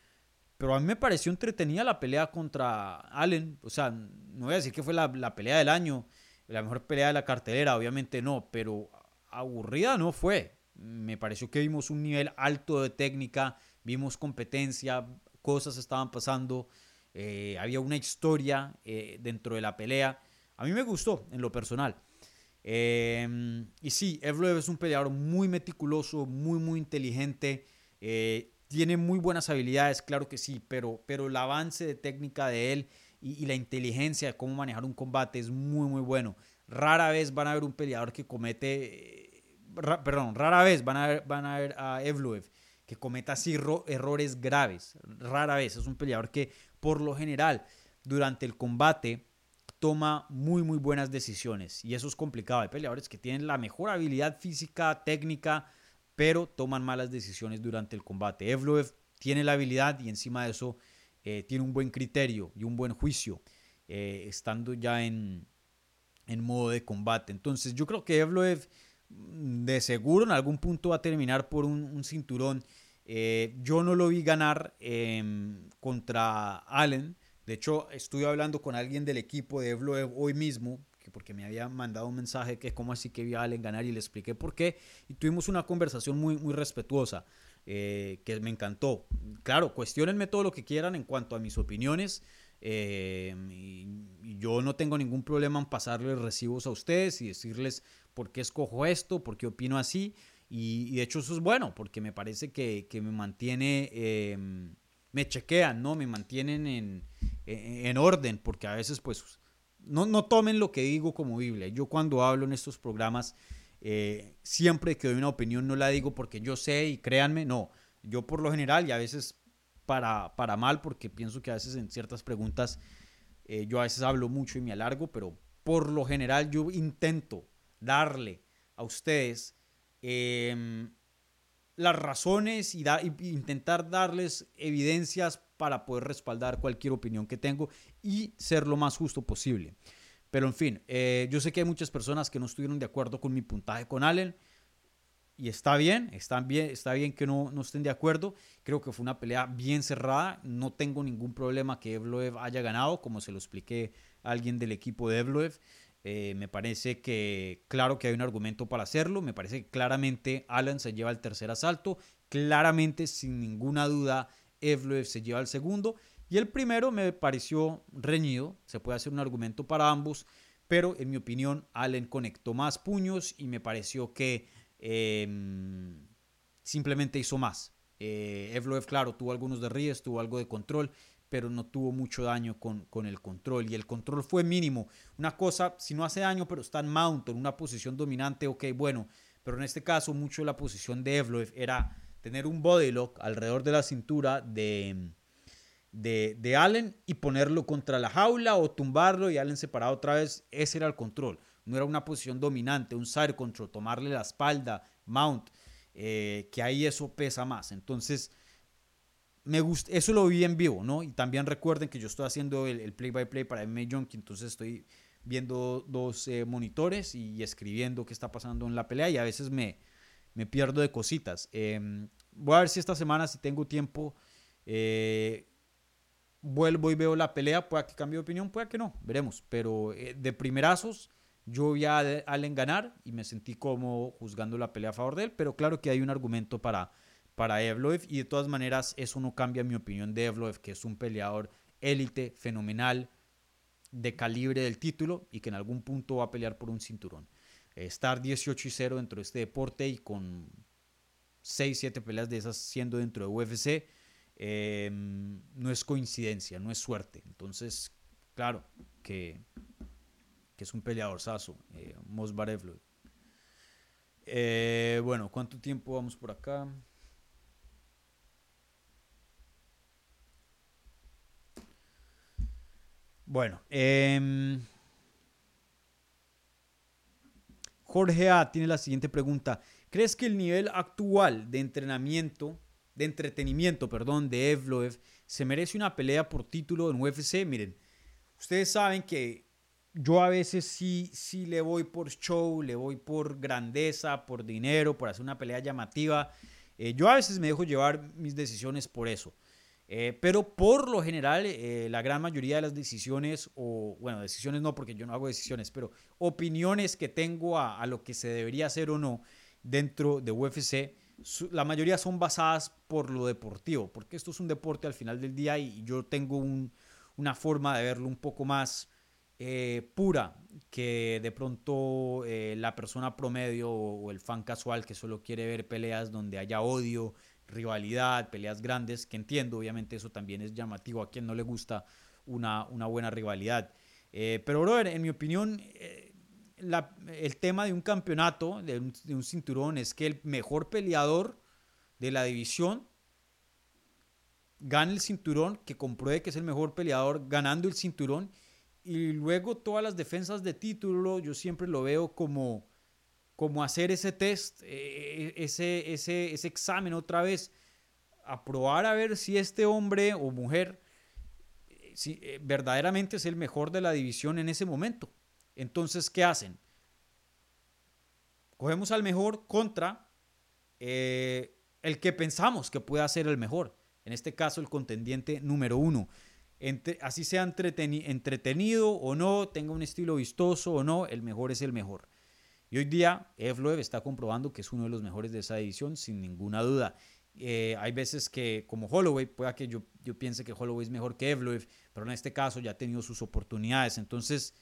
Pero a mí me pareció entretenida la pelea contra Allen. O sea, no voy a decir que fue la pelea del año, la mejor pelea de la cartelera, obviamente no, pero aburrida no fue. Me pareció que vimos un nivel alto de técnica, vimos competencia, cosas estaban pasando. Eh, había una historia eh, dentro de la pelea. A mí me gustó en lo personal. Em, y sí, Evloev es un peleador muy meticuloso, muy, muy inteligente. Eh, tiene muy buenas habilidades, claro que sí, pero, pero el avance de técnica de él y, la inteligencia de cómo manejar un combate es muy, muy bueno. Rara vez van a ver un peleador que comete, perdón, rara vez van a ver, van a, ver a Evloev que cometa así errores graves. Rara vez. Es un peleador que por lo general durante el combate toma muy muy buenas decisiones y eso es complicado. Hay peleadores que tienen la mejor habilidad física, técnica, pero toman malas decisiones durante el combate. Evloev tiene la habilidad y encima de eso eh, tiene un buen criterio y un buen juicio eh, estando ya en, en modo de combate. Entonces yo creo que Evloev mm, de seguro en algún punto va a terminar por un cinturón eh, yo no lo vi ganar em, contra Allen. De hecho, estuve hablando con alguien del equipo de Evloev hoy mismo, porque me había mandado un mensaje que es como así que vi a Allen ganar y le expliqué por qué. Y tuvimos una conversación muy, muy respetuosa, eh, que me encantó. Claro, cuestionenme todo lo que quieran en cuanto a mis opiniones. Em, y, yo no tengo ningún problema en pasarles recibos a ustedes y decirles por qué escojo esto, por qué opino así. Y, de hecho eso es bueno, porque me parece que, me mantiene, em, me chequean, ¿no? Me mantienen en, en, orden, porque a veces pues no, no, tomen lo que digo como Biblia. Yo cuando hablo en estos programas, eh, siempre que doy una opinión no la digo porque yo sé y créanme, no. Yo por lo general y a veces para, para mal, porque pienso que a veces en ciertas preguntas eh, yo a veces hablo mucho y me alargo, pero por lo general yo intento darle a ustedes Em, las razones y, intentar darles evidencias para poder respaldar cualquier opinión que tengo y ser lo más justo posible. Pero en fin, eh, yo sé que hay muchas personas que no estuvieron de acuerdo con mi puntaje con Allen. Y está bien, está bien, está bien que no, no estén de acuerdo. Creo que fue una pelea bien cerrada. No tengo ningún problema que Evloev haya ganado, como se lo expliqué a alguien del equipo de Evloev. Eh, me parece que claro que hay un argumento para hacerlo. Me parece que claramente Alan se lleva el tercer asalto. Claramente, sin ninguna duda, Evloev se lleva el segundo. Y el primero me pareció reñido. Se puede hacer un argumento para ambos. Pero en mi opinión, Allen conectó más puños y me pareció que em, simplemente hizo más. Eh, Evloev, claro, tuvo algunos de ríes, tuvo algo de control, pero no tuvo mucho daño con, con, el control. Y el control fue mínimo. Una cosa, si no hace daño, pero está en mount, en una posición dominante, ok, bueno. Pero en este caso, mucho la posición de Evloev era tener un body lock alrededor de la cintura de, de, Allen y ponerlo contra la jaula o tumbarlo y Allen separado otra vez. Ese era el control. No era una posición dominante, un side control, tomarle la espalda, mount, eh, que ahí eso pesa más. Entonces, me gusta, eso lo vi en vivo, ¿no? Y también recuerden que yo estoy haciendo el, play by play para MMA Junkie, entonces estoy viendo dos eh, monitores y escribiendo qué está pasando en la pelea y a veces me, me pierdo de cositas. Em, voy a ver si esta semana, si tengo tiempo, eh, vuelvo y veo la pelea. Puede que cambie de opinión, puede que no, veremos. Pero eh, de primerazos, yo vi a Allen ganar y me sentí como juzgando la pelea a favor de él, pero claro que hay un argumento para para Evloev y de todas maneras eso no cambia mi opinión de Evloev, que es un peleador élite, fenomenal, de calibre del título y que en algún punto va a pelear por un cinturón. Estar 18 y 0 dentro de este deporte y con 6, 7 peleas de esas siendo dentro de UFC, Em, no es coincidencia, no es suerte. Entonces, claro, que, que es un peleadorzazo, eh, Mos eh, bueno, ¿cuánto tiempo vamos por acá? Bueno, em, Jorge A tiene la siguiente pregunta. ¿Crees que el nivel actual de entrenamiento de entretenimiento, perdón, de Evloev se merece una pelea por título en UFC? Miren, ustedes saben que yo a veces sí, sí le voy por show, le voy por grandeza, por dinero, por hacer una pelea llamativa. Eh, yo a veces me dejo llevar mis decisiones por eso. Eh, pero por lo general, eh, la gran mayoría de las decisiones, o bueno, decisiones no, porque yo no hago decisiones, pero opiniones que tengo a, a lo que se debería hacer o no dentro de UFC, la mayoría son basadas por lo deportivo, porque esto es un deporte al final del día y yo tengo un, una forma de verlo un poco más eh, pura que de pronto la persona promedio o, el fan casual que solo quiere ver peleas donde haya odio, rivalidad, peleas grandes, que entiendo, obviamente eso también es llamativo a quien no le gusta una, una buena rivalidad. Eh, pero, brother, en mi opinión, el tema de un campeonato, de un, cinturón, es que el mejor peleador de la división gane el cinturón, que compruebe que es el mejor peleador ganando el cinturón, y luego todas las defensas de título, yo siempre lo veo como como hacer ese test, eh, ese, ese, ese examen otra vez, a probar a ver si este hombre o mujer eh, si, eh, verdaderamente es el mejor de la división en ese momento. Entonces, ¿qué hacen? Cogemos al mejor contra el que pensamos que pueda ser el mejor. En este caso, el contendiente número uno. así sea entretenido o no, tenga un estilo vistoso o no, el mejor es el mejor. Y hoy día Evloev está comprobando que es uno de los mejores de esa edición, sin ninguna duda. Eh, hay veces que, como Holloway, pueda que yo, yo piense que Holloway es mejor que Evloev, pero en este caso ya ha tenido sus oportunidades, entonces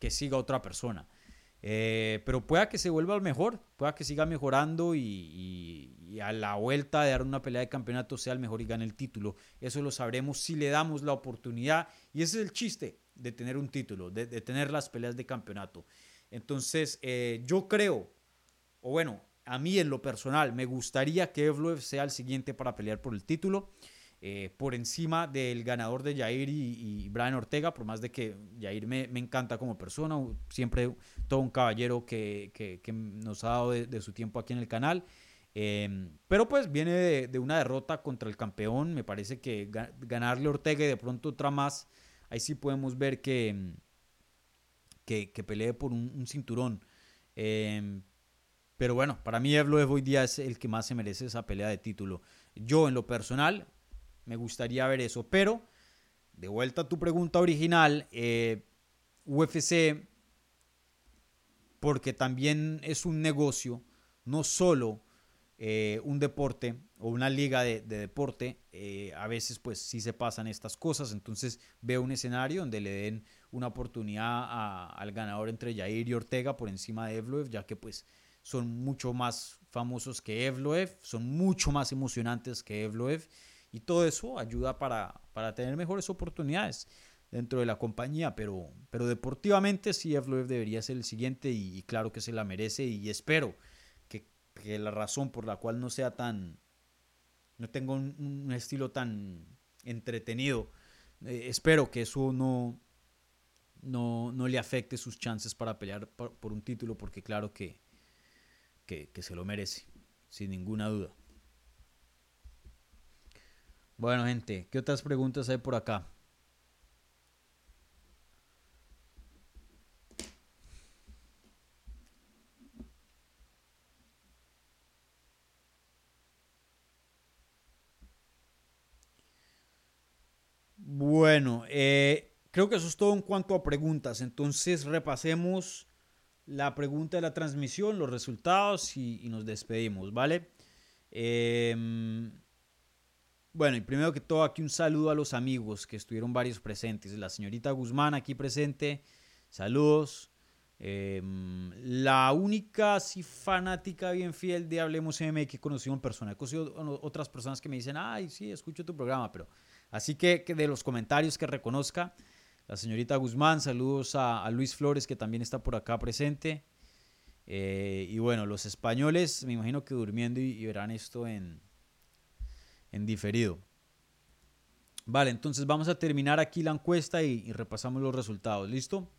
que siga otra persona. Eh, pero pueda que se vuelva mejor, pueda que siga mejorando y, a la vuelta de dar una pelea de campeonato sea el mejor y gane el título. Eso lo sabremos si le damos la oportunidad. Y ese es el chiste de tener un título, de, de tener las peleas de campeonato. Entonces, eh, yo creo, o bueno, a mí en lo personal, me gustaría que Evloev sea el siguiente para pelear por el título. Eh, por encima del ganador de Jair y, Brian Ortega, por más de que Jair me, encanta como persona, siempre todo un caballero que, que, nos ha dado de, su tiempo aquí en el canal. Em, pero pues viene de, una derrota contra el campeón, me parece que ganarle Ortega y de pronto otra más, ahí sí podemos ver que que, pelee por un, cinturón. Em, pero bueno, para mí Evloev hoy día es el que más se merece esa pelea de título. Yo en lo personal me gustaría ver eso, pero de vuelta a tu pregunta original, eh, UFC, porque también es un negocio, no solo eh, un deporte o una liga de, deporte, eh, a veces pues sí se pasan estas cosas, entonces veo un escenario donde le den una oportunidad al ganador entre Jair y Ortega por encima de Evloev, ya que pues son mucho más famosos que Evloev, son mucho más emocionantes que Evloev y todo eso ayuda para, para tener mejores oportunidades dentro de la compañía, pero, pero deportivamente sí Evloev debería ser el siguiente y claro que se la merece y espero que la razón por la cual no sea tan, no tengo un, estilo tan entretenido, eh, espero que eso no, no, no, le afecte sus chances para pelear por, un título, porque claro que, que, que se lo merece, sin ninguna duda. Bueno, gente, ¿qué otras preguntas hay por acá? Bueno, eh, creo que eso es todo en cuanto a preguntas. Entonces repasemos la pregunta de la transmisión, los resultados y, nos despedimos, ¿vale? Em, bueno, y primero que todo aquí un saludo a los amigos que estuvieron varios presentes. La señorita Guzmán aquí presente, saludos. Em, la única así fanática bien fiel de Hablemos MM que he conocido en persona. He conocido otras personas que me dicen, ay, sí, escucho tu programa, pero Así que, de los comentarios que reconozca, la señorita Guzmán, saludos a, Luis Flores que también está por acá presente. Eh, y bueno, los españoles me imagino que durmiendo y, verán esto en, en diferido. Vale, entonces vamos a terminar aquí la encuesta y, repasamos los resultados. ¿Listo?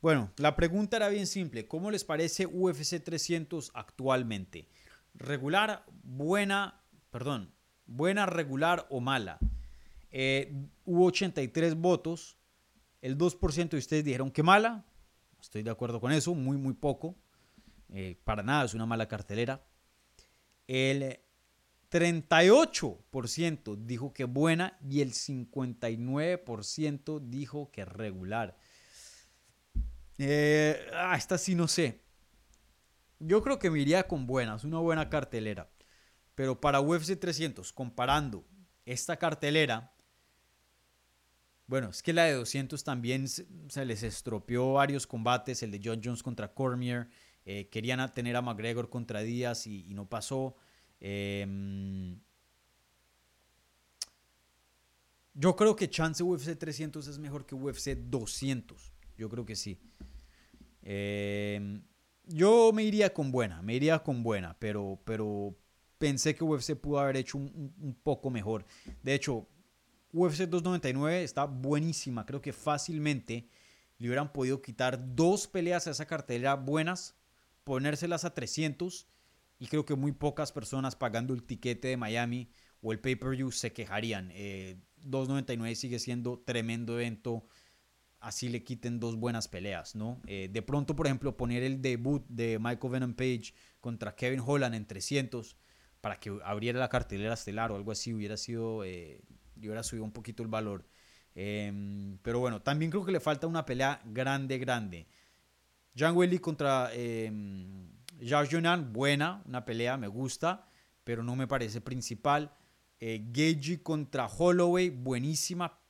Bueno, la pregunta era bien simple. ¿Cómo les parece UFC 300 actualmente? ¿Regular, buena, perdón, buena, regular o mala? Eh, hubo 83 votos. El 2% de ustedes dijeron que mala. Estoy de acuerdo con eso, muy, muy poco. Eh, para nada es una mala cartelera. El 38% dijo que buena y el 59% dijo que regular. Eh, ah, esta sí no sé. Yo creo que me iría con buena, es una buena cartelera. Pero para UFC 300, comparando esta cartelera, bueno, es que la de 200 también se, les estropeó varios combates, el de John Jones contra Cormier, eh, querían tener a McGregor contra Díaz y, no pasó. Em, yo creo que chance UFC 300 es mejor que UFC 200. Yo creo que sí. Em, yo me iría con buena, me iría con buena, pero, pero pensé que UFC pudo haber hecho un, poco mejor. De hecho, UFC 299 está buenísima. Creo que fácilmente le hubieran podido quitar dos peleas a esa cartelera buenas, ponérselas a 300 y creo que muy pocas personas pagando el tiquete de Miami o el pay-per-view se quejarían. 299 eh, sigue siendo tremendo evento así le quiten dos buenas peleas, ¿no? Eh, de pronto, por ejemplo, poner el debut de Michael Venom Page contra Kevin Holland en 300 para que abriera la cartelera estelar o algo así hubiera sido, eh, hubiera subido un poquito el valor. Em, pero bueno, también creo que le falta una pelea grande, grande. Jan Welly contra eh, Josh Jonan, buena, una pelea, me gusta, pero no me parece principal. Eh, contra Holloway, buenísima,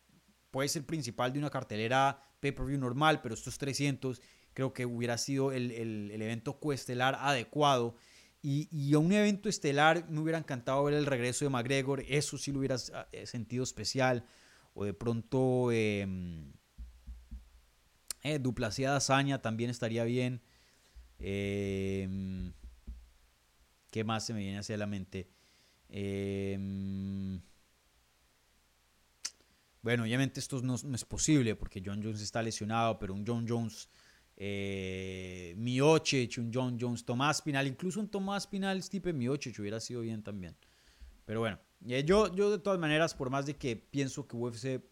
puede ser principal de una cartelera pay-per-view normal, pero estos 300 creo que hubiera sido el, el, evento coestelar adecuado. Y, y, a un evento estelar me hubiera encantado ver el regreso de McGregor, eso sí lo hubiera eh, sentido especial. O de pronto eh, eh, Hazaña también estaría bien. Em, ¿Qué más se me viene hacia la mente? Eh, bueno, obviamente esto no, es posible porque John Jones está lesionado, pero un John Jones eh, Miocic, un John Jones Tomás Pinal, incluso un Tomás Pinal Stipe Miocic hubiera sido bien también. Pero bueno, eh, yo, yo de todas maneras, por más de que pienso que UFC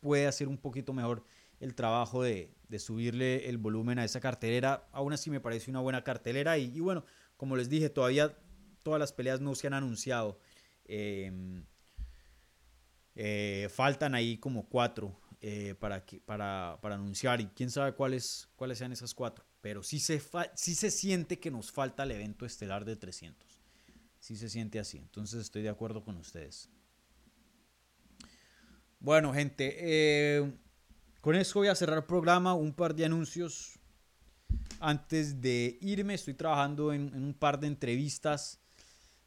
puede hacer un poquito mejor el trabajo de, subirle el volumen a esa cartelera, aún así me parece una buena cartelera y, bueno, como les dije, todavía todas las peleas no se han anunciado. Eh, eh, faltan ahí como cuatro eh, para, para, para, anunciar y quién sabe cuáles, cuáles sean esas cuatro. Pero sí se, sí se siente que nos falta el evento estelar de 300. Sí se siente así. Entonces estoy de acuerdo con ustedes. Bueno, gente, eh, con eso voy a cerrar el programa. Un par de anuncios antes de irme. Estoy trabajando en, un par de entrevistas.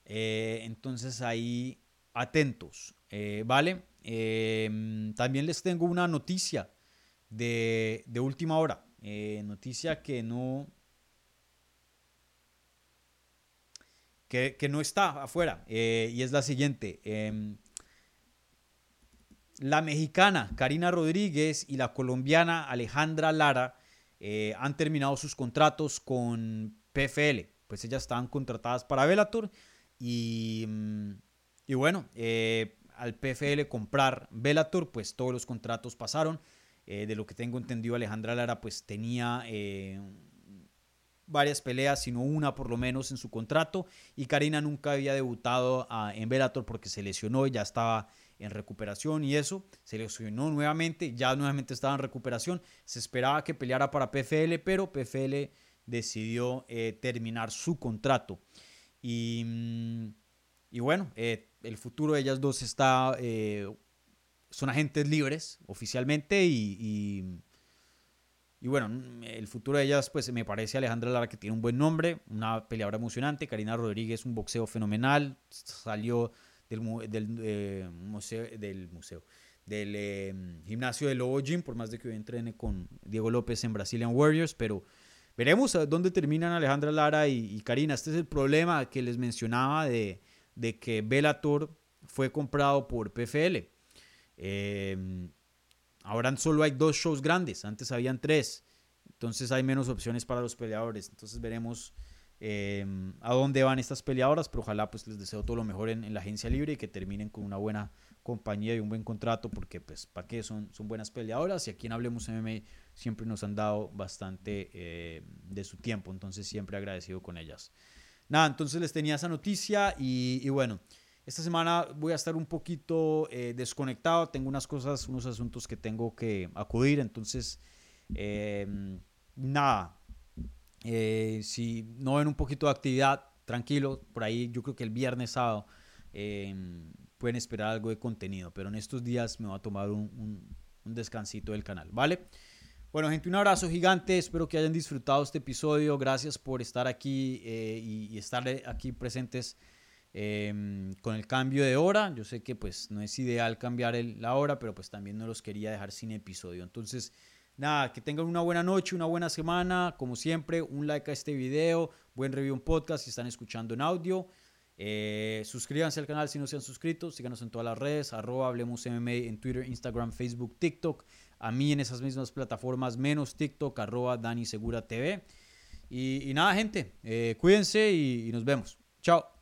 entonces ahí atentos. Eh, ¿Vale? Em, también les tengo una noticia de, última hora. Eh, noticia que no. Que, no está afuera. Eh, y es la siguiente. Em, la mexicana Karina Rodríguez y la colombiana Alejandra Lara han terminado sus contratos con PFL. Pues ellas estaban contratadas para Velator. Y, mm, y bueno, al PFL comprar Bellator, pues todos los contratos pasaron. Eh, de lo que tengo entendido, Alejandra Lara pues tenía eh, varias peleas, sino una por lo menos en su contrato. Y Karina nunca había debutado ah, en Bellator porque se lesionó y ya estaba en recuperación y eso. Se lesionó nuevamente, ya nuevamente estaba en recuperación. Se esperaba que peleara para PFL, pero PFL decidió eh, terminar su contrato. Y, mm, y bueno, eh, el futuro de ellas dos está, eh, son agentes libres oficialmente y, y, bueno, el futuro de ellas pues me parece Alejandra Lara que tiene un buen nombre, una peleadora emocionante, Karina Rodríguez un boxeo fenomenal, salió del, del eh, museo, del museo, del eh, gimnasio de Lobo Gym, por más de que hoy entrene con Diego López en Brazilian Warriors, pero veremos dónde terminan Alejandra Lara y, Karina. Este es el problema que les mencionaba de, de que Bellator fue comprado por PFL. Eh, ahora solo hay dos shows grandes, antes habían tres. Entonces hay menos opciones para los peleadores. Entonces veremos eh, a dónde van estas peleadoras, pero ojalá pues les deseo todo lo mejor en, la agencia libre y que terminen con una buena compañía y un buen contrato, porque pues para qué son, son buenas peleadoras y aquí en Hablemos MMA siempre nos han dado bastante eh, de su tiempo, entonces siempre agradecido con ellas. Nada, entonces les tenía esa noticia y, bueno, esta semana voy a estar un poquito eh, desconectado, tengo unas cosas, unos asuntos que tengo que acudir, entonces nada, eh, si no ven un poquito de actividad, tranquilo, por ahí yo creo que el viernes, sábado, em, pueden esperar algo de contenido, pero en estos días me va a tomar un, descansito del canal, ¿vale? Bueno, gente, un abrazo gigante. Espero que hayan disfrutado este episodio. Gracias por estar aquí eh, y, estar aquí presentes em, con el cambio de hora. Yo sé que pues no es ideal cambiar la hora, pero pues también no los quería dejar sin episodio. Entonces, Nada, que tengan una buena noche, una buena semana. Como siempre, un like a este video, buen review en podcast si están escuchando en audio. Eh, suscríbanse al canal si no se han suscrito. Síganos en todas las redes, arroba Hablemos MMA en Twitter, Instagram, Facebook, TikTok. A mí en esas mismas plataformas, menos TikTok, arroba Dani Segura TV. Y, nada, gente, eh, cuídense y nos vemos. Chao.